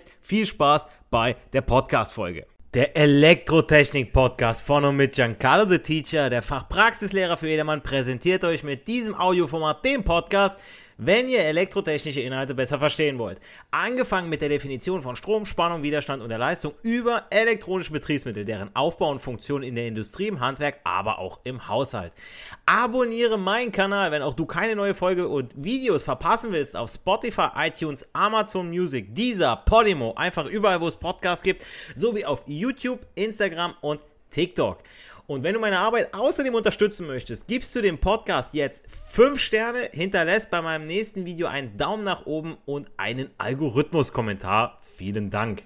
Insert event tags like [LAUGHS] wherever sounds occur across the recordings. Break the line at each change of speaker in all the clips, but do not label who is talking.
jetzt viel Spaß bei der Podcast-Folge. Der Elektrotechnik-Podcast von und mit Giancarlo the Teacher, der Fachpraxislehrer für jedermann, präsentiert euch mit diesem Audioformat den Podcast, wenn ihr elektrotechnische Inhalte besser verstehen wollt. Angefangen mit der Definition von Strom, Spannung, Widerstand und der Leistung über elektronische Betriebsmittel, deren Aufbau und Funktion in der Industrie, im Handwerk, aber auch im Haushalt. Abonniere meinen Kanal, wenn auch du keine neue Folge und Videos verpassen willst auf Spotify, iTunes, Amazon Music, Deezer, Podimo, einfach überall, wo es Podcasts gibt, sowie auf YouTube, Instagram und TikTok. Und wenn du meine Arbeit außerdem unterstützen möchtest, gibst du dem Podcast jetzt 5 Sterne, hinterlässt bei meinem nächsten Video einen Daumen nach oben und einen Algorithmus-Kommentar. Vielen Dank.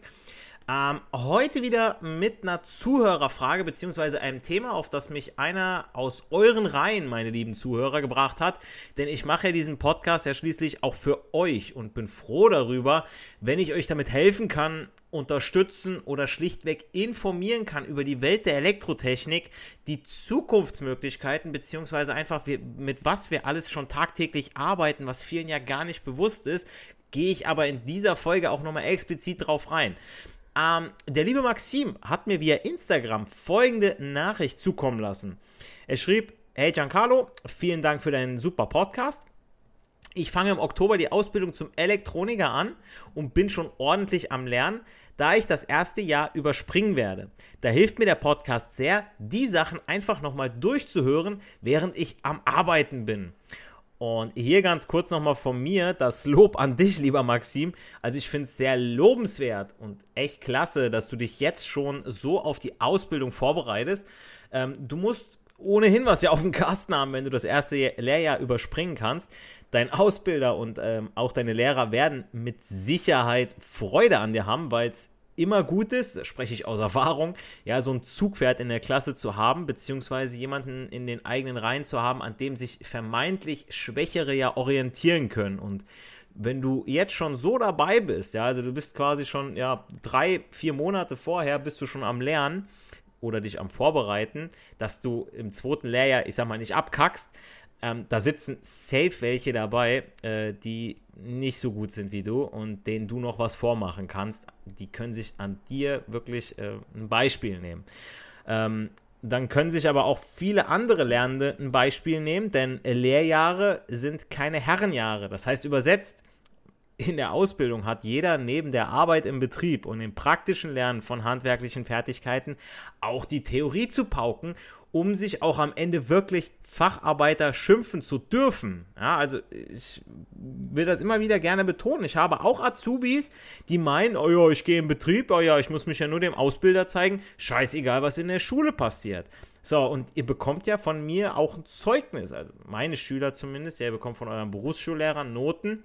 Ähm, heute wieder mit einer Zuhörerfrage beziehungsweise einem Thema, auf das mich einer aus euren Reihen, meine lieben Zuhörer, gebracht hat. Denn ich mache ja diesen Podcast ja schließlich auch für euch und bin froh darüber, wenn ich euch damit helfen kann, unterstützen oder schlichtweg informieren kann über die Welt der Elektrotechnik, die Zukunftsmöglichkeiten, beziehungsweise einfach mit was wir alles schon tagtäglich arbeiten, was vielen ja gar nicht bewusst ist, gehe ich aber in dieser Folge auch nochmal explizit drauf rein. Ähm, der liebe Maxim hat mir via Instagram folgende Nachricht zukommen lassen. Er schrieb, hey Giancarlo, vielen Dank für deinen super Podcast. Ich fange im Oktober die Ausbildung zum Elektroniker an und bin schon ordentlich am Lernen da ich das erste Jahr überspringen werde. Da hilft mir der Podcast sehr, die Sachen einfach nochmal durchzuhören, während ich am Arbeiten bin. Und hier ganz kurz nochmal von mir das Lob an dich, lieber Maxim. Also ich finde es sehr lobenswert und echt klasse, dass du dich jetzt schon so auf die Ausbildung vorbereitest. Ähm, du musst ohnehin was ja auf dem Kasten haben, wenn du das erste Lehrjahr überspringen kannst. Dein Ausbilder und ähm, auch deine Lehrer werden mit Sicherheit Freude an dir haben, weil es immer gut ist, spreche ich aus [LAUGHS] Erfahrung, ja, so ein Zugpferd in der Klasse zu haben, beziehungsweise jemanden in den eigenen Reihen zu haben, an dem sich vermeintlich Schwächere ja orientieren können. Und wenn du jetzt schon so dabei bist, ja, also du bist quasi schon, ja, drei, vier Monate vorher bist du schon am Lernen, oder dich am Vorbereiten, dass du im zweiten Lehrjahr, ich sag mal, nicht abkackst. Ähm, da sitzen safe welche dabei, äh, die nicht so gut sind wie du und denen du noch was vormachen kannst. Die können sich an dir wirklich äh, ein Beispiel nehmen. Ähm, dann können sich aber auch viele andere Lernende ein Beispiel nehmen, denn Lehrjahre sind keine Herrenjahre. Das heißt übersetzt, in der Ausbildung hat jeder neben der Arbeit im Betrieb und im praktischen Lernen von handwerklichen Fertigkeiten auch die Theorie zu pauken, um sich auch am Ende wirklich Facharbeiter schimpfen zu dürfen. Ja, also ich will das immer wieder gerne betonen. Ich habe auch Azubis, die meinen, oh ja, ich gehe in Betrieb, oh ja, ich muss mich ja nur dem Ausbilder zeigen. Scheißegal, was in der Schule passiert. So, und ihr bekommt ja von mir auch ein Zeugnis, also meine Schüler zumindest, ja, ihr bekommt von euren Berufsschullehrern Noten.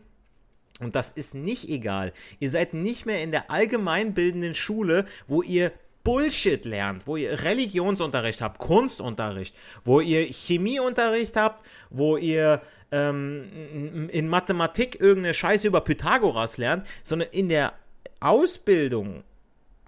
Und das ist nicht egal. Ihr seid nicht mehr in der allgemeinbildenden Schule, wo ihr Bullshit lernt, wo ihr Religionsunterricht habt, Kunstunterricht, wo ihr Chemieunterricht habt, wo ihr ähm, in Mathematik irgendeine Scheiße über Pythagoras lernt, sondern in der Ausbildung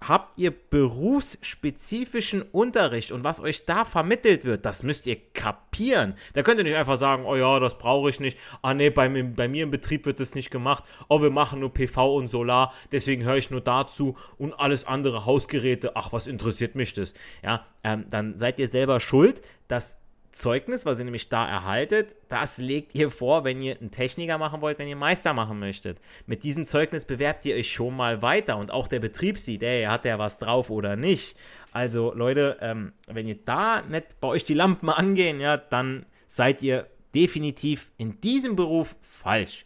habt ihr berufsspezifischen Unterricht und was euch da vermittelt wird, das müsst ihr kapieren. Da könnt ihr nicht einfach sagen, oh ja, das brauche ich nicht. Ah nee, bei, bei mir im Betrieb wird das nicht gemacht. Oh, wir machen nur PV und Solar, deswegen höre ich nur dazu und alles andere Hausgeräte. Ach, was interessiert mich das? Ja, ähm, dann seid ihr selber schuld, dass Zeugnis, was ihr nämlich da erhaltet, das legt ihr vor, wenn ihr einen Techniker machen wollt, wenn ihr Meister machen möchtet. Mit diesem Zeugnis bewerbt ihr euch schon mal weiter und auch der Betrieb sieht, ey, hat der was drauf oder nicht. Also Leute, ähm, wenn ihr da nicht bei euch die Lampen angehen, ja, dann seid ihr definitiv in diesem Beruf falsch.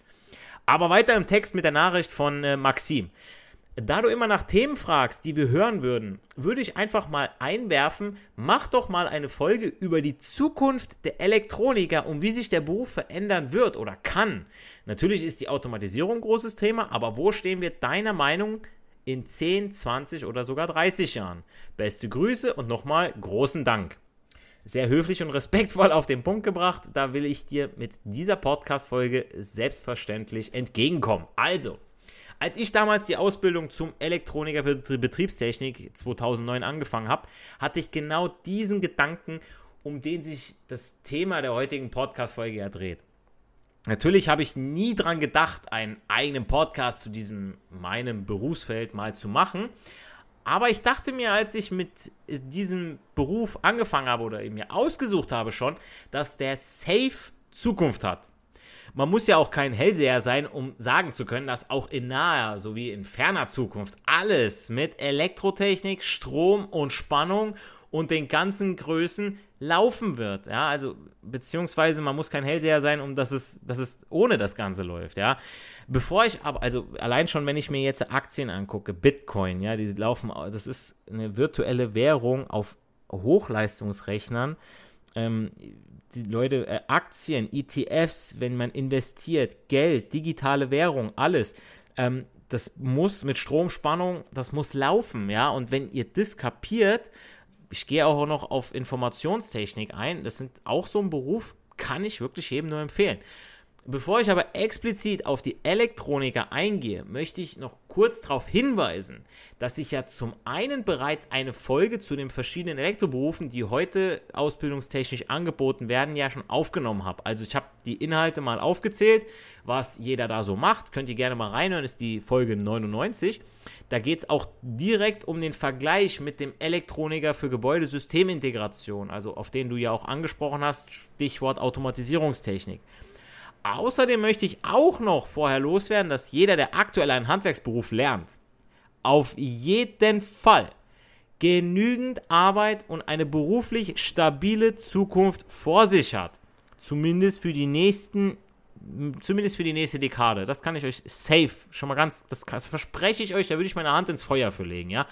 Aber weiter im Text mit der Nachricht von äh, Maxim. Da du immer nach Themen fragst, die wir hören würden, würde ich einfach mal einwerfen, mach doch mal eine Folge über die Zukunft der Elektroniker und wie sich der Beruf verändern wird oder kann. Natürlich ist die Automatisierung ein großes Thema, aber wo stehen wir deiner Meinung in 10, 20 oder sogar 30 Jahren? Beste Grüße und nochmal großen Dank. Sehr höflich und respektvoll auf den Punkt gebracht. Da will ich dir mit dieser Podcast-Folge selbstverständlich entgegenkommen. Also, als ich damals die Ausbildung zum Elektroniker für Betriebstechnik 2009 angefangen habe, hatte ich genau diesen Gedanken, um den sich das Thema der heutigen Podcast-Folge ja dreht. Natürlich habe ich nie daran gedacht, einen eigenen Podcast zu diesem meinem Berufsfeld mal zu machen. Aber ich dachte mir, als ich mit diesem Beruf angefangen habe oder mir ausgesucht habe schon, dass der safe Zukunft hat man muss ja auch kein Hellseher sein, um sagen zu können, dass auch in naher sowie in ferner Zukunft alles mit Elektrotechnik, Strom und Spannung und den ganzen Größen laufen wird. Ja, also beziehungsweise man muss kein Hellseher sein, um dass es, dass es ohne das Ganze läuft. Ja, bevor ich aber, also allein schon, wenn ich mir jetzt Aktien angucke, Bitcoin, ja, die laufen, das ist eine virtuelle Währung auf Hochleistungsrechnern. Ähm, die Leute, äh, Aktien, ETFs, wenn man investiert, Geld, digitale Währung, alles. Ähm, das muss mit Stromspannung, das muss laufen, ja. Und wenn ihr das kapiert, ich gehe auch noch auf Informationstechnik ein, das sind auch so ein Beruf, kann ich wirklich jedem nur empfehlen. Bevor ich aber explizit auf die Elektroniker eingehe, möchte ich noch kurz darauf hinweisen, dass ich ja zum einen bereits eine Folge zu den verschiedenen Elektroberufen, die heute ausbildungstechnisch angeboten werden, ja schon aufgenommen habe. Also ich habe die Inhalte mal aufgezählt, was jeder da so macht. Könnt ihr gerne mal reinhören, ist die Folge 99. Da geht es auch direkt um den Vergleich mit dem Elektroniker für Gebäudesystemintegration, also auf den du ja auch angesprochen hast, Stichwort Automatisierungstechnik. Außerdem möchte ich auch noch vorher loswerden, dass jeder, der aktuell einen Handwerksberuf lernt, auf jeden Fall genügend Arbeit und eine beruflich stabile Zukunft vor sich hat. Zumindest für die nächsten, zumindest für die nächste Dekade. Das kann ich euch safe, schon mal ganz, das, das verspreche ich euch, da würde ich meine Hand ins Feuer für legen, ja.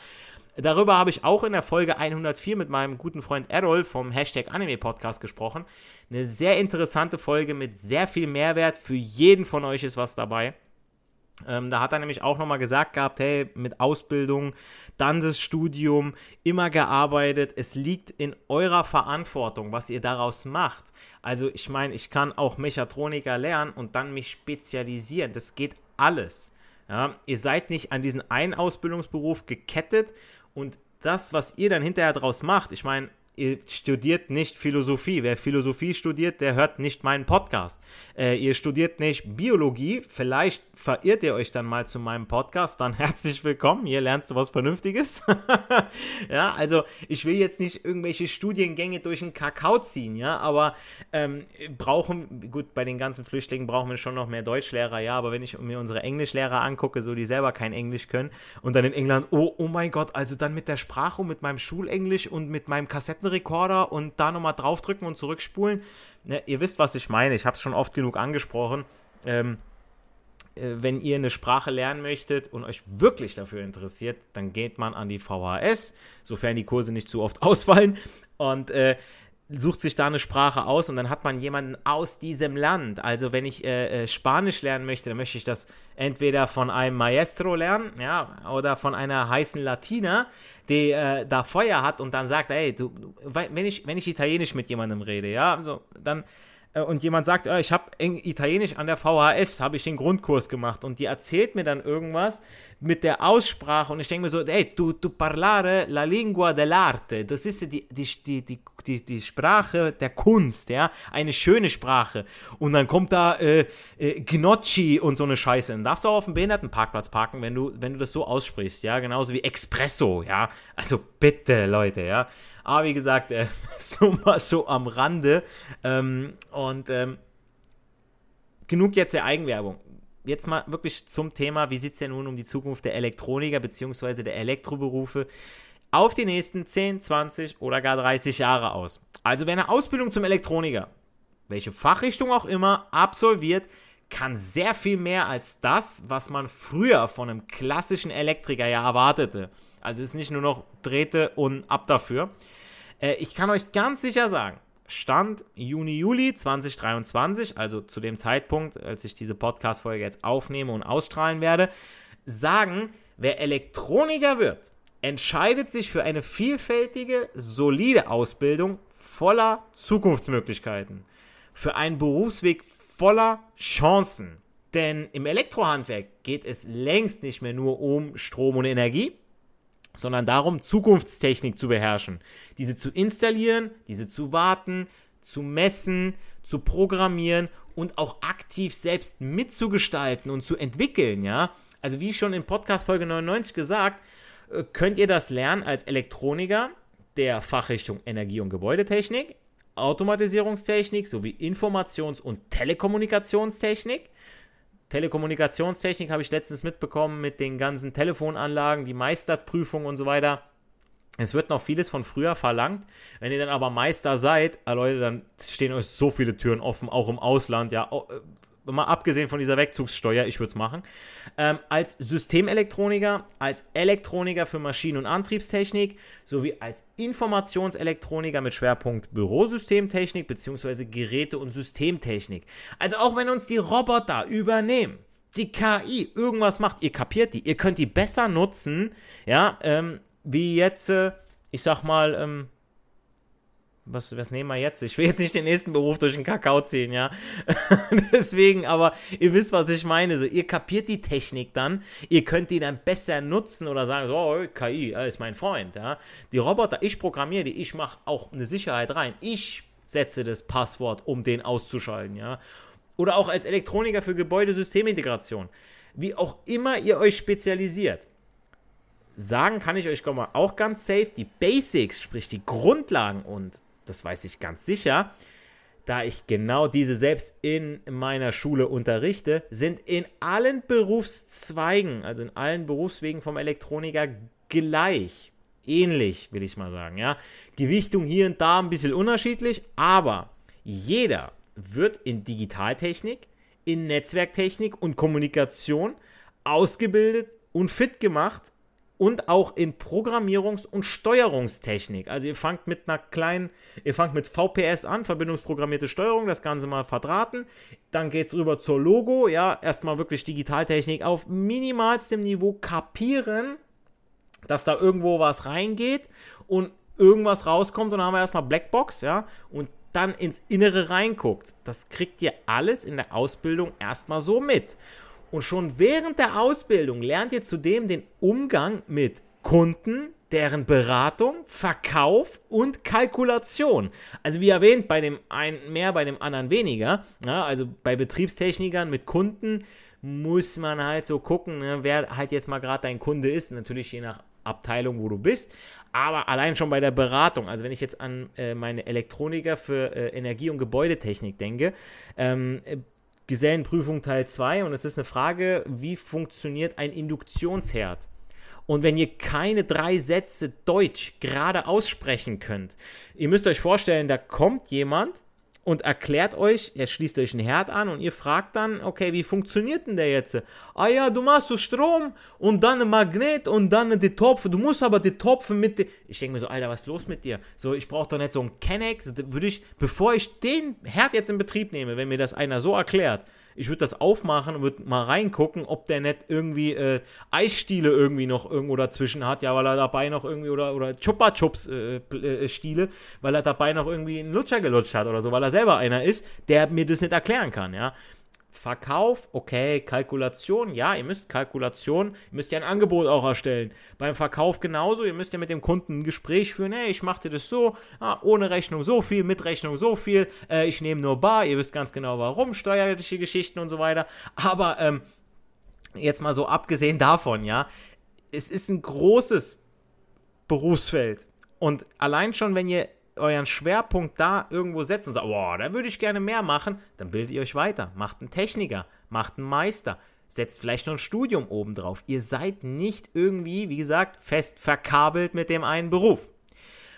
Darüber habe ich auch in der Folge 104 mit meinem guten Freund Errol vom Hashtag Anime Podcast gesprochen. Eine sehr interessante Folge mit sehr viel Mehrwert. Für jeden von euch ist was dabei. Ähm, da hat er nämlich auch nochmal gesagt gehabt, hey, mit Ausbildung, dann das Studium, immer gearbeitet. Es liegt in eurer Verantwortung, was ihr daraus macht. Also ich meine, ich kann auch Mechatroniker lernen und dann mich spezialisieren. Das geht alles. Ja, ihr seid nicht an diesen einen Ausbildungsberuf gekettet und das, was ihr dann hinterher draus macht, ich meine, ihr studiert nicht Philosophie. Wer Philosophie studiert, der hört nicht meinen Podcast. Äh, ihr studiert nicht Biologie. Vielleicht verirrt ihr euch dann mal zu meinem Podcast. Dann [LAUGHS] herzlich willkommen. Hier lernst du was Vernünftiges. [LAUGHS] ja, also ich will jetzt nicht irgendwelche Studiengänge durch den Kakao ziehen, ja, aber ähm, brauchen, gut, bei den ganzen Flüchtlingen brauchen wir schon noch mehr Deutschlehrer, ja, aber wenn ich mir unsere Englischlehrer angucke, so die selber kein Englisch können und dann in England, oh, oh mein Gott, also dann mit der Sprache und mit meinem Schulenglisch und mit meinem Kassetten Kassettenrekorder und da nochmal draufdrücken und zurückspulen. Ja, ihr wisst, was ich meine. Ich habe es schon oft genug angesprochen. Ähm, äh, wenn ihr eine Sprache lernen möchtet und euch wirklich dafür interessiert, dann geht man an die VHS, sofern die Kurse nicht zu oft [LAUGHS] ausfallen und äh, sucht sich da eine Sprache aus und dann hat man jemanden aus diesem Land. Also wenn ich äh, äh, Spanisch lernen möchte, dann möchte ich das entweder von einem Maestro lernen, ja, oder von einer heißen Latina, die äh, da Feuer hat und dann sagt, ey, du, wenn ich, wenn ich Italienisch mit jemandem rede, ja, so, dann und jemand sagt, äh, ich habe Italienisch an der VHS, habe ich den Grundkurs gemacht. Und die erzählt mir dann irgendwas mit der Aussprache. Und ich denke mir so, ey, du, du parlare la lingua dell'arte, das ist die, die, die, die, die, die Sprache der Kunst, ja, eine schöne Sprache. Und dann kommt da äh, äh, Gnocchi und so eine Scheiße, dann darfst du auch auf dem Behindertenparkplatz parken, wenn du, wenn du das so aussprichst, ja, genauso wie Espresso, ja, also bitte, Leute, ja, aber wie gesagt, äh, [LAUGHS] so mal so am Rande. Ähm, und ähm, genug jetzt der Eigenwerbung. Jetzt mal wirklich zum Thema, wie sieht es denn nun um die Zukunft der Elektroniker bzw. der Elektroberufe auf die nächsten 10, 20 oder gar 30 Jahre aus? Also wer eine Ausbildung zum Elektroniker, welche Fachrichtung auch immer, absolviert, kann sehr viel mehr als das, was man früher von einem klassischen Elektriker ja erwartete. Also ist nicht nur noch Drähte und ab dafür. Äh, ich kann euch ganz sicher sagen, Stand Juni, Juli 2023, also zu dem Zeitpunkt, als ich diese Podcast-Folge jetzt aufnehme und ausstrahlen werde, sagen, wer Elektroniker wird, entscheidet sich für eine vielfältige, solide Ausbildung voller Zukunftsmöglichkeiten. Für einen Berufsweg voller Chancen. Denn im Elektrohandwerk geht es längst nicht mehr nur um Strom und Energie, sondern darum, Zukunftstechnik zu beherrschen. Diese zu installieren, diese zu warten, zu messen, zu programmieren und auch aktiv selbst mitzugestalten und zu entwickeln, ja. Also wie schon in Podcast Folge 99 gesagt, äh, könnt ihr das lernen als Elektroniker der Fachrichtung Energie- und Gebäudetechnik, Automatisierungstechnik sowie Informations- und Telekommunikationstechnik Telekommunikationstechnik habe ich letztens mitbekommen mit den ganzen Telefonanlagen, die Meisterprüfung und so weiter. Es wird noch vieles von früher verlangt. Wenn ihr dann aber Meister seid, ah, Leute, dann stehen euch so viele Türen offen, auch im Ausland. Ja, äh, mal abgesehen von dieser Wegzugssteuer, ich würde es machen, ähm, als Systemelektroniker, als Elektroniker für Maschinen- und Antriebstechnik sowie als Informationselektroniker mit Schwerpunkt Bürosystemtechnik bzw. Geräte- und Systemtechnik. Also auch wenn uns die Roboter übernehmen, die KI irgendwas macht, ihr kapiert die, ihr könnt die besser nutzen, ja, ähm, wie jetzt, äh, ich sag mal, ähm, was, was nehmen wir jetzt? Ich will jetzt nicht den nächsten Beruf durch den Kakao ziehen, ja. [LAUGHS] Deswegen, aber ihr wisst, was ich meine. So, ihr kapiert die Technik dann, ihr könnt die dann besser nutzen oder sagen, so, oh, KI ist mein Freund, ja. Die Roboter, ich programmiere die, ich mache auch eine Sicherheit rein. Ich setze das Passwort, um den auszuschalten, ja. Oder auch als Elektroniker für Gebäudesystemintegration. Wie auch immer ihr euch spezialisiert sagen kann ich euch auch ganz safe, die Basics, sprich die Grundlagen und das weiß ich ganz sicher, da ich genau diese selbst in meiner Schule unterrichte, sind in allen Berufszweigen, also in allen Berufswegen vom Elektroniker gleich. Ähnlich, will ich mal sagen, ja. Gewichtung hier und da ein bisschen unterschiedlich, aber jeder wird in Digitaltechnik, in Netzwerktechnik und Kommunikation ausgebildet und fit gemacht und auch in Programmierungs- und Steuerungstechnik. Also ihr fangt mit einer kleinen, ihr fangt mit VPS an, verbindungsprogrammierte Steuerung, das Ganze mal verdrahten. Dann geht es rüber zur Logo, ja, erstmal wirklich Digitaltechnik auf minimalstem Niveau kapieren, dass da irgendwo was reingeht und irgendwas rauskommt und dann haben wir erstmal Blackbox, ja, und dann ins Innere reinguckt. Das kriegt ihr alles in der Ausbildung erstmal so mit. Und schon während der Ausbildung lernt ihr zudem den Umgang mit Kunden, deren Beratung, Verkauf und Kalkulation. Also wie erwähnt, bei dem einen mehr, bei dem anderen weniger. Ja, also bei Betriebstechnikern mit Kunden muss man halt so gucken, ne, wer halt jetzt mal gerade dein Kunde ist. Natürlich je nach Abteilung, wo du bist. Aber allein schon bei der Beratung, also wenn ich jetzt an äh, meine Elektroniker für äh, Energie- und Gebäudetechnik denke, ähm, Gesellenprüfung Teil 2 und es ist eine Frage, wie funktioniert ein Induktionsherd? Und wenn ihr keine drei Sätze Deutsch gerade aussprechen könnt, ihr müsst euch vorstellen, da kommt jemand und erklärt euch, er schließt euch einen Herd an und ihr fragt dann, okay, wie funktioniert denn der jetzt? Ah ja, du machst so Strom und dann ein Magnet und dann die Topfe. Du musst aber die Topfe mit. Ich denke mir so, Alter, was ist los mit dir? So, ich brauche doch nicht so einen Kenneck. Würde ich, bevor ich den Herd jetzt in Betrieb nehme, wenn mir das einer so erklärt, ich würde das aufmachen und würde mal reingucken, ob der nicht irgendwie äh, Eisstiele irgendwie noch irgendwo dazwischen hat, ja, weil er dabei noch irgendwie oder, oder Chupa Chups äh, äh, Stiele, weil er dabei noch irgendwie einen Lutscher gelutscht hat oder so, weil er selber einer ist, der mir das nicht erklären kann, ja. Verkauf, okay, Kalkulation, ja, ihr müsst Kalkulation, ihr müsst ja ein Angebot auch erstellen. Beim Verkauf genauso, ihr müsst ja mit dem Kunden ein Gespräch führen, hey, ich mache dir das so, ah, ohne Rechnung so viel, mit Rechnung so viel, äh, ich nehme nur bar, ihr wisst ganz genau warum, steuerliche Geschichten und so weiter. Aber ähm, jetzt mal so abgesehen davon, ja, es ist ein großes Berufsfeld. Und allein schon, wenn ihr euren Schwerpunkt da irgendwo setzt und sagt, boah, da würde ich gerne mehr machen, dann bildet ihr euch weiter. Macht einen Techniker, macht einen Meister, setzt vielleicht noch ein Studium oben drauf. Ihr seid nicht irgendwie, wie gesagt, fest verkabelt mit dem einen Beruf.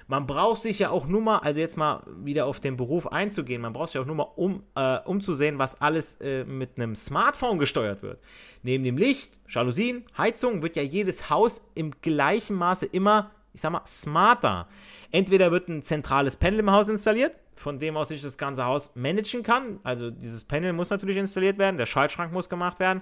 Man braucht sich ja auch nur mal, also jetzt mal wieder auf den Beruf einzugehen, man braucht sich auch nur mal um, äh, umzusehen, was alles äh, mit einem Smartphone gesteuert wird. Neben dem Licht, Jalousien, Heizung wird ja jedes Haus im gleichen Maße immer, ich sag mal, smarter. Entweder wird ein zentrales Panel im Haus installiert, von dem aus ich das ganze Haus managen kann. Also dieses Panel muss natürlich installiert werden, der Schaltschrank muss gemacht werden.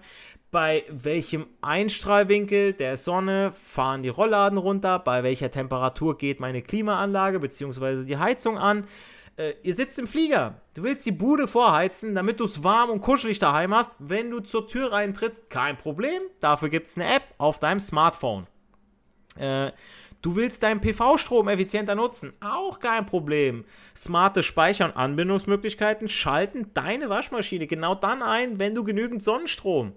Bei welchem Einstrahlwinkel der Sonne fahren die Rollladen runter, bei welcher Temperatur geht meine Klimaanlage bzw. die Heizung an. Äh, ihr sitzt im Flieger, du willst die Bude vorheizen, damit du es warm und kuschelig daheim hast. Wenn du zur Tür reintrittst, kein Problem. Dafür gibt es eine App auf deinem Smartphone. Äh, Du willst deinen PV-Strom effizienter nutzen? Auch kein Problem. Smarte Speicher- und Anbindungsmöglichkeiten schalten deine Waschmaschine genau dann ein, wenn du genügend Sonnenstrom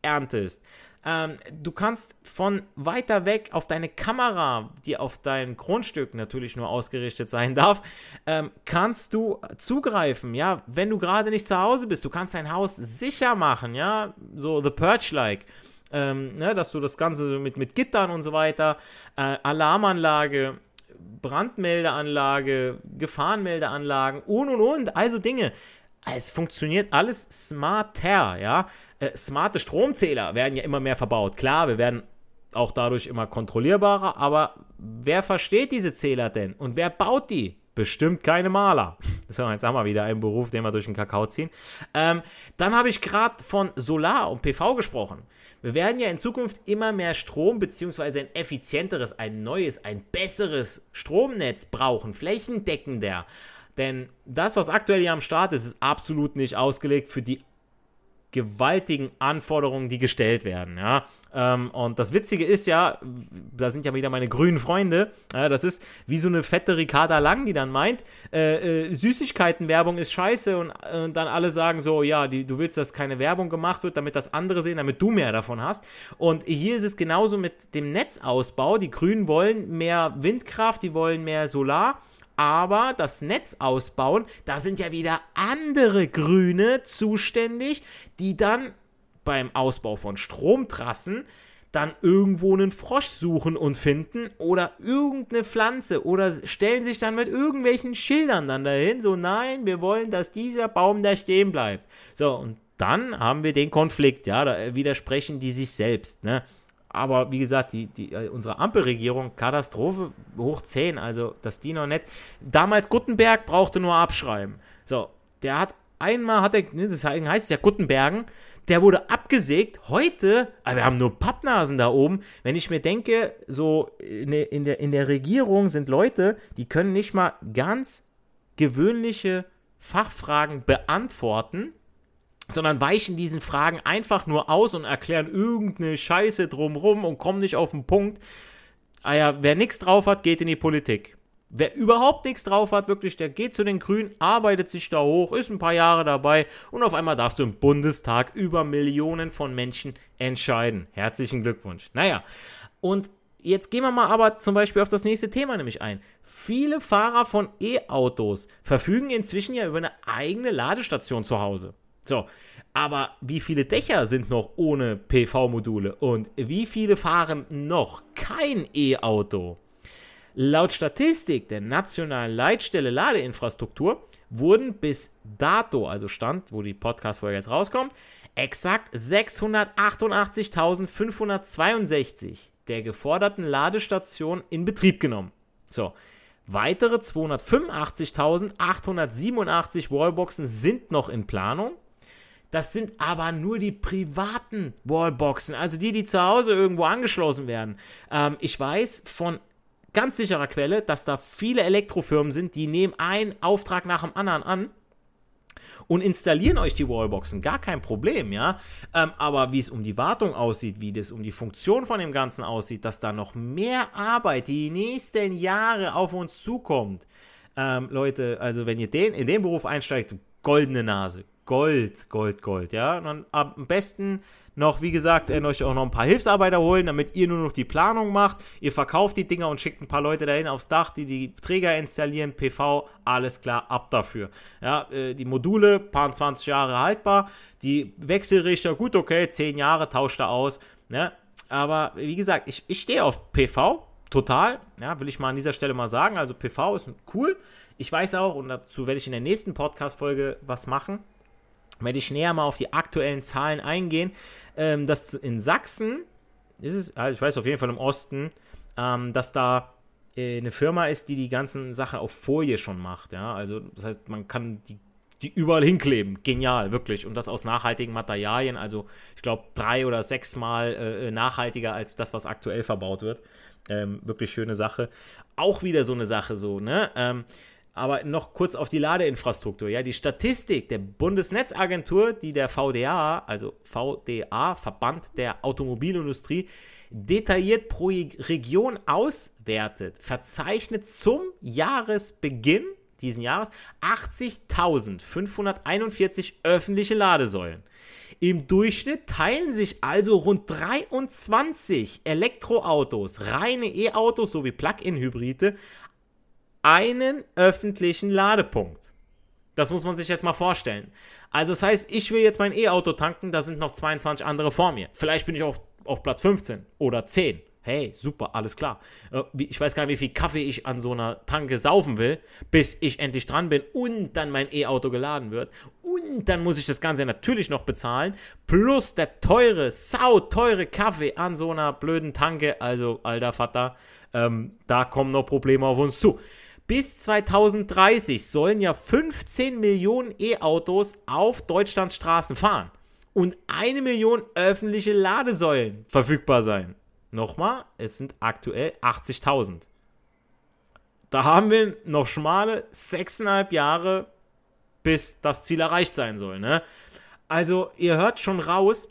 erntest. Ähm, du kannst von weiter weg auf deine Kamera, die auf dein Grundstück natürlich nur ausgerichtet sein [LAUGHS] darf, ähm, kannst du zugreifen. Ja, wenn du gerade nicht zu Hause bist, du kannst dein Haus sicher machen. Ja, so The Purge-like ähm, ne, dass du das Ganze mit, mit Gittern und so weiter, äh, Alarmanlage, Brandmeldeanlage, Gefahrenmeldeanlagen und und und, also Dinge. Es funktioniert alles smarter, ja. Äh, smarte Stromzähler werden ja immer mehr verbaut. Klar, wir werden auch dadurch immer kontrollierbarer, aber wer versteht diese Zähler denn? Und wer baut die? Bestimmt keine Maler. So, jetzt haben wir wieder einen Beruf, den wir durch den Kakao ziehen. Ähm, dann habe ich gerade von Solar und PV gesprochen. Wir werden ja in Zukunft immer mehr Strom bzw. ein effizienteres, ein neues, ein besseres Stromnetz brauchen, flächendeckender. Denn das, was aktuell hier am Start ist, ist absolut nicht ausgelegt für die gewaltigen Anforderungen, die gestellt werden. Ja? Ähm, und das Witzige ist ja, da sind ja wieder meine grünen Freunde, äh, das ist wie so eine fette Ricarda Lang, die dann meint, äh, äh, Süßigkeitenwerbung ist scheiße und, und, dann alle sagen so, ja, die, du willst, dass keine Werbung gemacht wird, damit das andere sehen, damit du mehr davon hast. Und hier ist es genauso mit dem Netzausbau. Die Grünen wollen mehr Windkraft, die wollen mehr Solar aber das Netz ausbauen, da sind ja wieder andere Grüne zuständig, die dann beim Ausbau von Stromtrassen dann irgendwo einen Frosch suchen und finden oder irgendeine Pflanze oder stellen sich dann mit irgendwelchen Schildern dann dahin, so nein, wir wollen, dass dieser Baum da stehen bleibt. So, und dann haben wir den Konflikt, ja, da widersprechen die sich selbst, ne? Aber wie gesagt, die, die, äh, unsere Ampelregierung, Katastrophe hoch 10. Also, dass die noch nicht. Damals Guttenberg brauchte nur abschreiben. So, der hat einmal, hat er, ne, das heißt es ja Guttenbergen, der wurde abgesägt. Heute, aber wir haben nur Pappnasen da oben. Wenn ich mir denke, so in in der, in der Regierung sind Leute, die können nicht mal ganz gewöhnliche Fachfragen beantworten sondern weichen diesen Fragen einfach nur aus und erklären irgendeine Scheiße drumrum und kommen nicht auf den Punkt. Ah ja, wer nichts drauf hat, geht in die Politik. Wer überhaupt nichts drauf hat, wirklich, der geht zu den Grünen, arbeitet sich da hoch, ist ein paar Jahre dabei und auf einmal darfst du im Bundestag über Millionen von Menschen entscheiden. Herzlichen Glückwunsch. Naja, und jetzt gehen wir mal aber zum Beispiel auf das nächste Thema nämlich ein. Viele Fahrer von E-Autos verfügen inzwischen ja über eine eigene Ladestation zu Hause. So, aber wie viele Dächer sind noch ohne PV-Module und wie viele fahren noch kein E-Auto? Laut Statistik der Nationalen Leitstelle Ladeinfrastruktur wurden bis dato, also Stand, wo die Podcast-Folge jetzt rauskommt, exakt 688.562 der geforderten Ladestationen in Betrieb genommen. So, weitere 285.887 Wallboxen sind noch in Planung. Das sind aber nur die privaten Wallboxen, also die, die zu Hause irgendwo angeschlossen werden. Ähm, ich weiß von ganz sicherer Quelle, dass da viele Elektrofirmen sind, die nehmen einen Auftrag nach dem anderen an und installieren euch die Wallboxen. Gar kein Problem, ja. Ähm, aber wie es um die Wartung aussieht, wie das um die Funktion von dem Ganzen aussieht, dass da noch mehr Arbeit die nächsten Jahre auf uns zukommt. Ähm, Leute, also wenn ihr den, in den Beruf einsteigt, goldene Nase. Gold, Gold, Gold, ja. Und am besten noch, wie gesagt, äh, euch auch noch ein paar Hilfsarbeiter holen, damit ihr nur noch die Planung macht. Ihr verkauft die Dinger und schickt ein paar Leute dahin aufs Dach, die die Träger installieren, PV, alles klar, ab dafür. Ja, äh, die Module, paar 20 Jahre haltbar. Die Wechselrichter, gut, okay, 10 Jahre, tauscht er aus. Ne? Aber wie gesagt, ich, ich stehe auf PV, total. Ja, will ich mal an dieser Stelle mal sagen. Also PV ist cool. Ich weiß auch, und dazu werde ich in der nächsten Podcast-Folge was machen, werde ich näher mal auf die aktuellen Zahlen eingehen ähm, dass in Sachsen, ist es, also ich weiß auf jeden Fall im Osten, ähm, dass da äh, eine Firma ist, die die ganzen Sachen auf Folie schon macht. Ja, also das heißt, man kann die die überall hinkleben. Genial, wirklich. Und das aus nachhaltigen Materialien. Also, ich glaube, drei oder sechsmal äh, äh, nachhaltiger als das, was aktuell verbaut wird. Ähm, wirklich schöne Sache. Auch wieder so eine Sache, so, ne? Aber noch kurz auf die Ladeinfrastruktur. Ja, die Statistik der Bundesnetzagentur, die der VDA, also VDA, Verband der Automobilindustrie, detailliert pro Region auswertet, verzeichnet zum Jahresbeginn diesen Jahres 80.541 öffentliche Ladesäulen. Im Durchschnitt teilen sich also rund 23 Elektroautos, reine E-Autos sowie Plug-in-Hybride einen öffentlichen Ladepunkt. Das muss man sich jetzt mal vorstellen. Also das heißt, ich will jetzt mein E-Auto tanken, da sind noch 22 andere vor mir. Vielleicht bin ich auch auf Platz 15 oder 10. Hey, super, alles klar. Äh, ich weiß gar nicht, wie viel Kaffee ich an so einer Tanke saufen will, bis ich endlich dran bin und dann mein E-Auto geladen wird. Und dann muss ich das Ganze natürlich noch bezahlen. Plus der teure, sauteure Kaffee an so einer blöden Tanke. Also, alter Vater, ähm, da kommen noch Probleme auf uns zu. Bis 2030 sollen ja 15 Millionen E-Autos auf Deutschlands Straßen fahren und eine Million öffentliche Ladesäulen verfügbar sein. Nochmal, es sind aktuell 80.000. Da haben wir noch schmale sechseinhalb Jahre, bis das Ziel erreicht sein soll. Ne? Also ihr hört schon raus,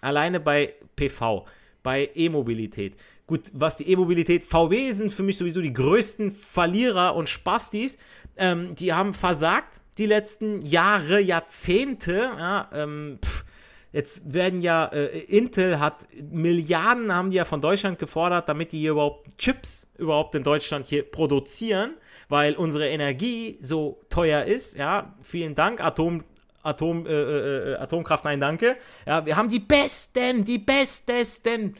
alleine bei PV, bei E-Mobilität Gut, was die E-Mobilität, VW sind für mich sowieso die größten Verlierer und Spastis. Ähm, die haben versagt die letzten Jahre, Jahrzehnte. Ja, ähm, pff, jetzt werden ja, äh, Intel hat Milliarden, haben die ja von Deutschland gefordert, damit die hier überhaupt Chips überhaupt in Deutschland hier produzieren, weil unsere Energie so teuer ist. Ja, vielen Dank, Atom, Atom, äh, äh, äh Atomkraft, nein, danke. Ja, wir haben die besten, die bestesten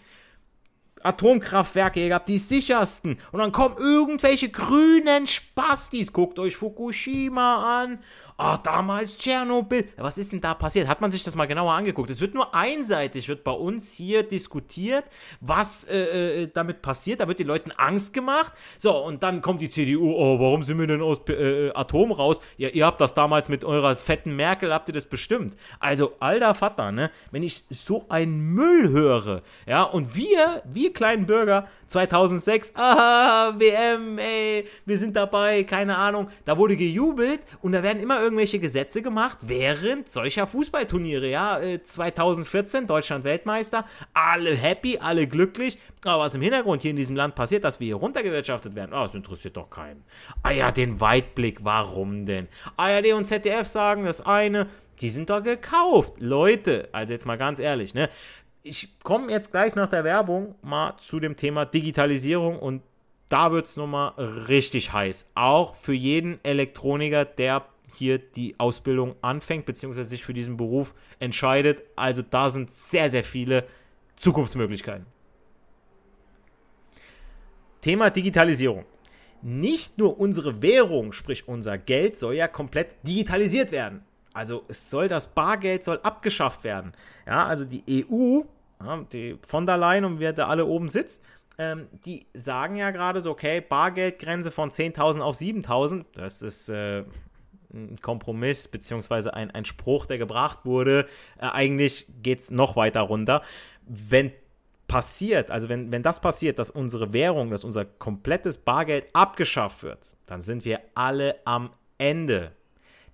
Atomkraftwerke gehabt, die sichersten. Und dann kommen irgendwelche grünen Spastis. Guckt euch Fukushima an ah, damals Tschernobyl. Was ist denn da passiert? Hat man sich das mal genauer angeguckt? Es wird nur einseitig, wird bei uns hier diskutiert, was äh, äh, damit passiert. Da wird den Leuten Angst gemacht. So, und dann kommt die CDU, oh, warum sind wir denn aus äh, Atom raus? Ja, ihr habt das damals mit eurer fetten Merkel, habt ihr das bestimmt. Also, alter Vater, ne? Wenn ich so einen Müll höre, ja, und wir, wir kleinen Bürger, 2006, ah, WM, ey, wir sind dabei, keine Ahnung, da wurde gejubelt und da werden immer irgendwelche Gesetze gemacht während solcher Fußballturniere. Ja, 2014 äh, Deutschland Weltmeister, alle happy, alle glücklich. Aber was im Hintergrund hier in diesem Land passiert, dass wir hier runtergewirtschaftet werden, oh, das interessiert doch keinen. Ah ja, den Weitblick, warum denn? ARD und ZDF sagen das eine, die sind doch gekauft. Leute, also jetzt mal ganz ehrlich, ne? Ich komme jetzt gleich nach der Werbung mal zu dem Thema Digitalisierung und da wird es nochmal richtig heiß. Auch für jeden Elektroniker, der hier die Ausbildung anfängt, beziehungsweise sich für diesen Beruf entscheidet. Also da sind sehr, sehr viele Zukunftsmöglichkeiten. Thema Digitalisierung. nicht nur unsere Währung, sprich unser Geld, soll ja komplett digitalisiert werden. Also es soll das Bargeld soll abgeschafft werden. Ja, also die EU, die von der Leyen und wer da alle oben sitzt, ähm, die sagen ja gerade so, okay, Bargeldgrenze von 10.000 auf 7.000, das ist äh, ein Kompromiss beziehungsweise ein, ein Spruch, der gebracht wurde. Äh, eigentlich geht es noch weiter runter. Wenn passiert, also wenn, wenn das passiert, dass unsere Währung, dass unser komplettes Bargeld abgeschafft wird, dann sind wir alle am Ende.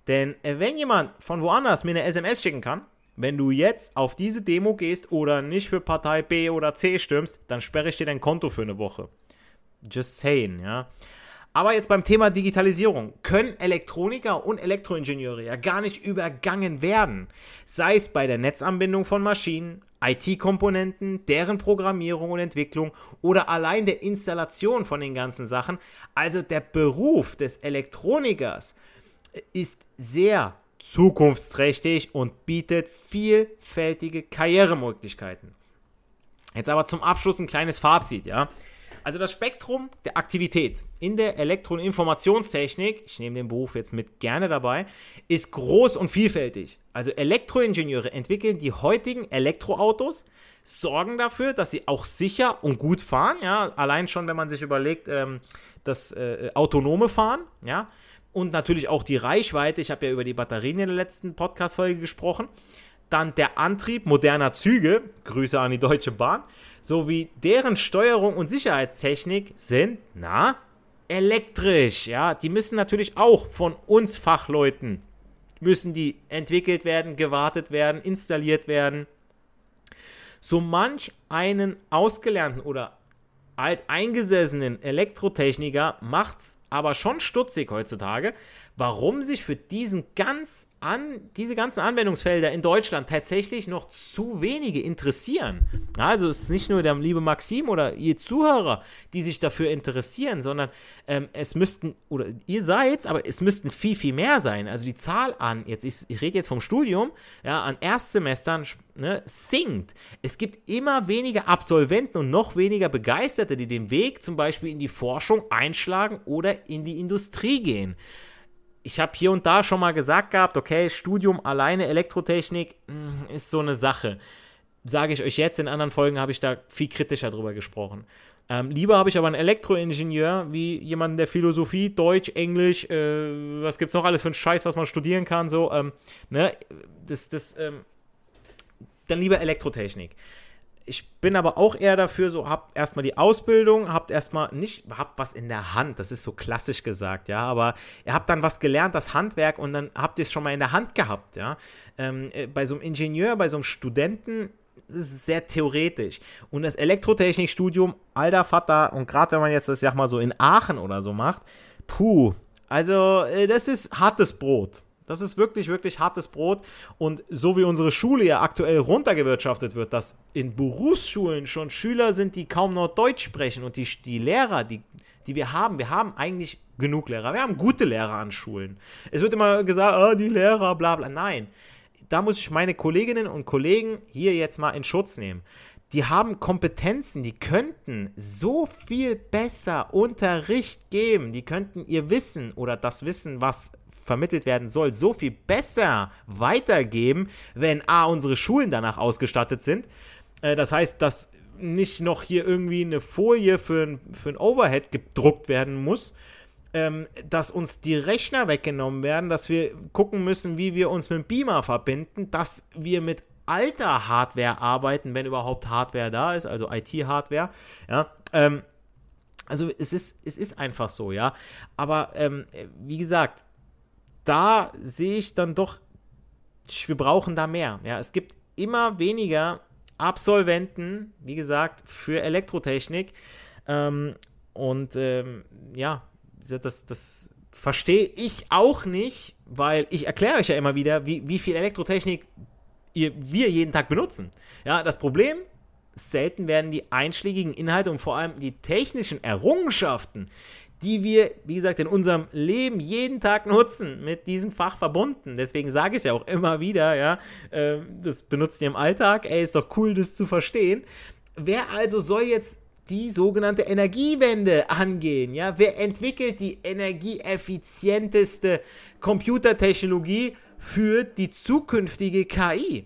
Denn äh, wenn jemand von woanders mir eine SMS schicken kann, wenn du jetzt auf diese Demo gehst oder nicht für Partei B oder C stimmst, dann sperre ich dir dein Konto für eine Woche. Just saying, ja. Aber jetzt beim Thema Digitalisierung können Elektroniker und Elektroingenieure ja gar nicht übergangen werden. Sei es bei der Netzanbindung von Maschinen, IT-Komponenten, deren Programmierung und Entwicklung oder allein der Installation von den ganzen Sachen. Also der Beruf des Elektronikers ist sehr zukunftsträchtig und bietet vielfältige Karrieremöglichkeiten. Jetzt aber zum Abschluss ein kleines Fazit, ja. Also das Spektrum der Aktivität in der Elektro- und Informationstechnik, ich nehme den Beruf jetzt mit gerne dabei, ist groß und vielfältig. Also Elektroingenieure entwickeln die heutigen Elektroautos, sorgen dafür, dass sie auch sicher und gut fahren, ja, allein schon, wenn man sich überlegt, ähm, das äh, autonome Fahren, ja, und natürlich auch die Reichweite. Ich habe ja über die Batterien in der letzten Podcast-Folge gesprochen. Dann der Antrieb moderner Züge, Grüße an die Deutsche Bahn, sowie deren Steuerung und Sicherheitstechnik sind, na, elektrisch. Ja, die müssen natürlich auch von uns Fachleuten, müssen die entwickelt werden, gewartet werden, installiert werden. So manch einen ausgelernten oder alteingesessenen Elektrotechniker macht's aber schon stutzig heutzutage, warum sich für diesen ganz an, diese ganzen Anwendungsfelder in Deutschland tatsächlich noch zu wenige interessieren. Also es ist nicht nur der liebe Maxim oder ihr Zuhörer, die sich dafür interessieren, sondern ähm, es müssten, oder ihr seid aber es müssten viel, viel mehr sein. Also die Zahl an, jetzt ich, ich rede jetzt vom Studium, ja, an Erstsemestern ne, sinkt. Es gibt immer weniger Absolventen und noch weniger Begeisterte, die den Weg zum Beispiel in die Forschung einschlagen oder in die Industrie gehen ich habe hier und da schon mal gesagt gehabt, okay, Studium alleine Elektrotechnik mh, hm, ist so eine Sache. Sage ich euch jetzt, in anderen Folgen habe ich da viel kritischer drüber gesprochen. Ähm, lieber habe ich aber einen Elektroingenieur wie jemanden der Philosophie, Deutsch, Englisch, äh, was es noch alles für einen Scheiß, was man studieren kann, so, ähm, ne, das, das, ähm, dann lieber Elektrotechnik ich bin aber auch eher dafür, so habt erstmal die Ausbildung, habt erstmal nicht, habt was in der Hand, das ist so klassisch gesagt, ja, aber ihr habt dann was gelernt, das Handwerk, und dann habt ihr es schon mal in der Hand gehabt, ja. Ähm, äh, bei so einem Ingenieur, bei so einem Studenten ist es sehr theoretisch. Und das Elektrotechnikstudium, alter Vater, und gerade wenn man jetzt das ja mal so in Aachen oder so macht, puh, also äh, das ist hartes Brot. Das ist wirklich, wirklich hartes Brot. Und so wie unsere Schule ja aktuell runtergewirtschaftet wird, dass in Berufsschulen schon Schüler sind, die kaum noch Deutsch sprechen und die, die Lehrer, die, die wir haben, wir haben eigentlich genug Lehrer. Wir haben gute Lehrer an Schulen. Es wird immer gesagt, oh, die Lehrer, bla bla. Nein, da muss ich meine Kolleginnen und Kollegen hier jetzt mal in Schutz nehmen. Die haben Kompetenzen, die könnten so viel besser Unterricht geben, die könnten ihr Wissen oder das Wissen, was vermittelt werden soll, so viel besser weitergeben, wenn A, unsere Schulen danach ausgestattet sind. Äh, das heißt, dass nicht noch hier irgendwie eine Folie für ein, für ein Overhead gedruckt werden muss, ähm, dass uns die Rechner weggenommen werden, dass wir gucken müssen, wie wir uns mit Beamer verbinden, dass wir mit alter Hardware arbeiten, wenn überhaupt Hardware da ist, also IT-Hardware. Ja, ähm, also es ist, es ist einfach so, ja. Aber ähm, wie gesagt, da sehe ich dann doch, wir brauchen da mehr. Ja, es gibt immer weniger Absolventen, wie gesagt, für Elektrotechnik. Ähm, und ähm, ja, das, das verstehe ich auch nicht, weil ich erkläre euch ja immer wieder, wie, wie viel Elektrotechnik ihr, wir jeden Tag benutzen. Ja, das Problem, selten werden die einschlägigen Inhalte und vor allem die technischen Errungenschaften, die wir, wie gesagt, in unserem Leben jeden Tag nutzen, mit diesem Fach verbunden. Deswegen sage ich es ja auch immer wieder, ja, äh, das benutzt ihr im Alltag, ey, ist doch cool, das zu verstehen. Wer also soll jetzt die sogenannte Energiewende angehen. Ja, wer entwickelt die energieeffizienteste Computertechnologie für die zukünftige KI?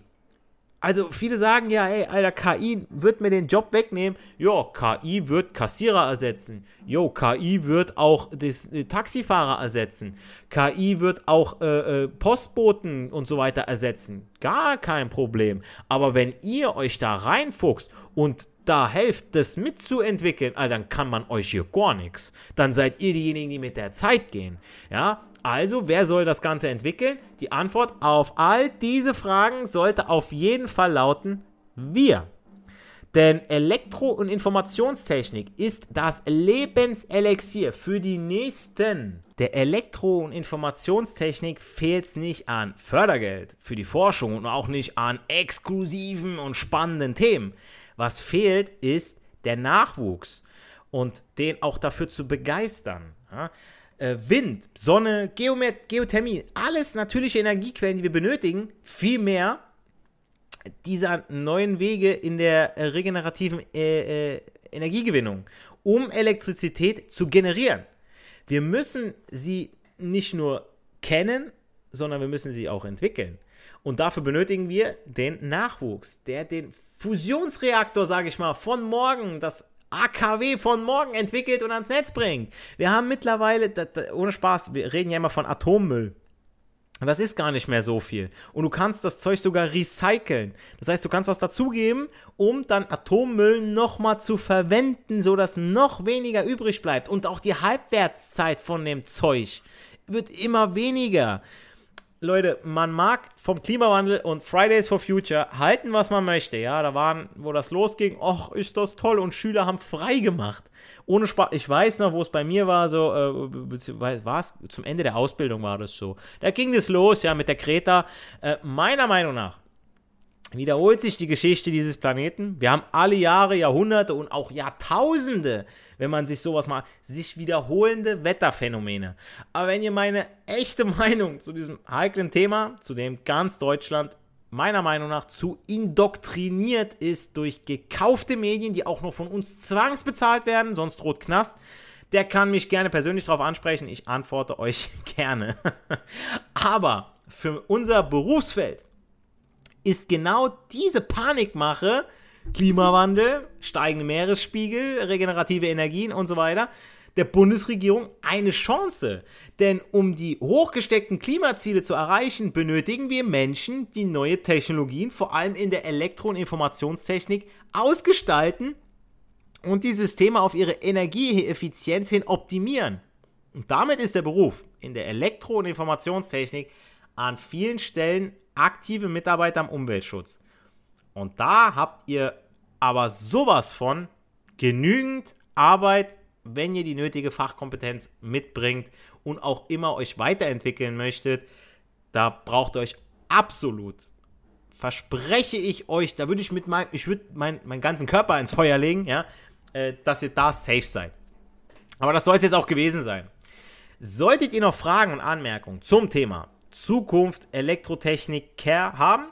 Also viele sagen ja, ey, Alter, KI wird mir den Job wegnehmen. Jo, KI wird Kassierer ersetzen. Jo, KI wird auch das, äh, Taxifahrer ersetzen. KI wird auch äh, äh, Postboten und so weiter ersetzen. Gar kein Problem. Aber wenn ihr euch da reinfuchst und da helft, das mitzuentwickeln, Alter, dann kann man euch hier gar nichts. Dann seid ihr diejenigen, die mit der Zeit gehen. Ja, also, wer soll das Ganze entwickeln? Die Antwort auf all diese Fragen sollte auf jeden Fall lauten, wir. Denn Elektro- und Informationstechnik ist das Lebenselixier für die Nächsten. Der Elektro- und Informationstechnik fehlt es nicht an Fördergeld für die Forschung und auch nicht an exklusiven und spannenden Themen. Was fehlt, ist der Nachwuchs und den auch dafür zu begeistern. Äh, Wind, Sonne, Geomet Geothermie, alles natürliche Energiequellen, die wir benötigen, viel mehr dieser neuen Wege in der äh, regenerativen äh, äh, Energiegewinnung, um Elektrizität zu generieren. Wir müssen sie nicht nur kennen, sondern wir müssen sie auch entwickeln. Und dafür benötigen wir den Nachwuchs, der den Fusionsreaktor, sage ich mal, von morgen, das AKW von morgen entwickelt und ans Netz bringt. Wir haben mittlerweile, das, das, ohne Spaß, wir reden ja immer von Atommüll. Das ist gar nicht mehr so viel. Und du kannst das Zeug sogar recyceln. Das heißt, du kannst was dazugeben, um dann Atommüll nochmal zu verwenden, sodass noch weniger übrig bleibt. Und auch die Halbwertszeit von dem Zeug wird immer weniger. Leute, man mag vom Klimawandel und Fridays for Future halten, was man möchte. Ja, da waren, wo das losging, ach, ist das toll und Schüler haben frei gemacht. Ohne Spaß. Ich weiß noch, wo es bei mir war, so, äh, war es zum Ende der Ausbildung war das so. Da ging es los, ja, mit der Kreta. Äh, meiner Meinung nach wiederholt sich die Geschichte dieses Planeten. Wir haben alle Jahre, Jahrhunderte und auch Jahrtausende wenn man sich sowas mal, sich wiederholende Wetterphänomene. Aber wenn ihr meine echte Meinung zu diesem heiklen Thema, zu dem ganz Deutschland meiner Meinung nach zu indoktriniert ist durch gekaufte Medien, die auch noch von uns zwangsbezahlt werden, sonst droht Knast, der kann mich gerne persönlich darauf ansprechen. Ich antworte euch [LAUGHS] gerne. Aber für unser Berufsfeld ist genau diese Panikmache Klimawandel, steigende Meeresspiegel, regenerative Energien und so weiter, der Bundesregierung eine Chance. Denn um die hochgesteckten Klimaziele zu erreichen, benötigen wir Menschen, die neue Technologien, vor allem in der Elektro- und Informationstechnik, ausgestalten und die Systeme auf ihre Energieeffizienz hin optimieren. Und damit ist der Beruf in der Elektro- und Informationstechnik an vielen Stellen aktive Mitarbeiter am Umweltschutz. Und da habt ihr aber sowas von genügend Arbeit, wenn ihr die nötige Fachkompetenz mitbringt und auch immer euch weiterentwickeln möchtet. Da braucht ihr euch absolut, verspreche ich euch, da würde ich mit meinem, ich würde mein, meinen ganzen Körper ins Feuer legen, ja, äh, dass ihr da safe seid. Aber das soll es jetzt auch gewesen sein. Solltet ihr noch Fragen und Anmerkungen zum Thema Zukunft Elektrotechnik Care haben,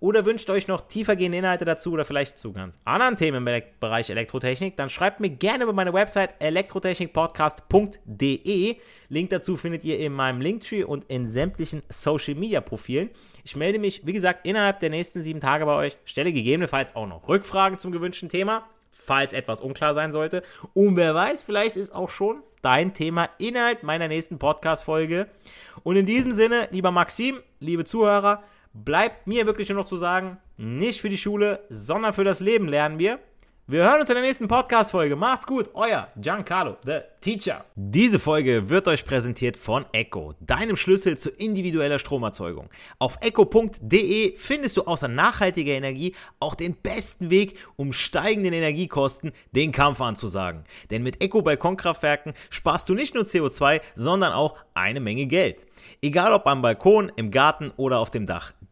oder wünscht euch noch tiefergehende Inhalte dazu oder vielleicht zu ganz anderen Themen im Bereich Elektrotechnik, dann schreibt mir gerne über meine Website elektrotechnikpodcast.de. Link dazu findet ihr in meinem Linktree und in sämtlichen Social Media Profilen. Ich melde mich, wie gesagt, innerhalb der nächsten sieben Tage bei euch, stelle gegebenenfalls auch noch Rückfragen zum gewünschten Thema, falls etwas unklar sein sollte. Und wer weiß, vielleicht ist auch schon dein Thema Inhalt meiner nächsten Podcast-Folge. Und in diesem Sinne, lieber Maxim, liebe Zuhörer, bleibt mir wirklich nur noch zu sagen, nicht für die Schule, sondern für das Leben lernen wir. Wir hören uns in der nächsten Podcast-Folge. Macht's gut, euer Giancarlo, the Teacher. Diese Folge wird euch präsentiert von Echo, deinem Schlüssel zu individueller Stromerzeugung. Auf echo.de findest du außer nachhaltiger Energie auch den besten Weg, um steigenden Energiekosten den Kampf anzusagen. Denn mit Echo Balkonkraftwerken sparst du nicht nur CO2, sondern auch eine Menge Geld. Egal ob am Balkon, im Garten oder auf dem Dach.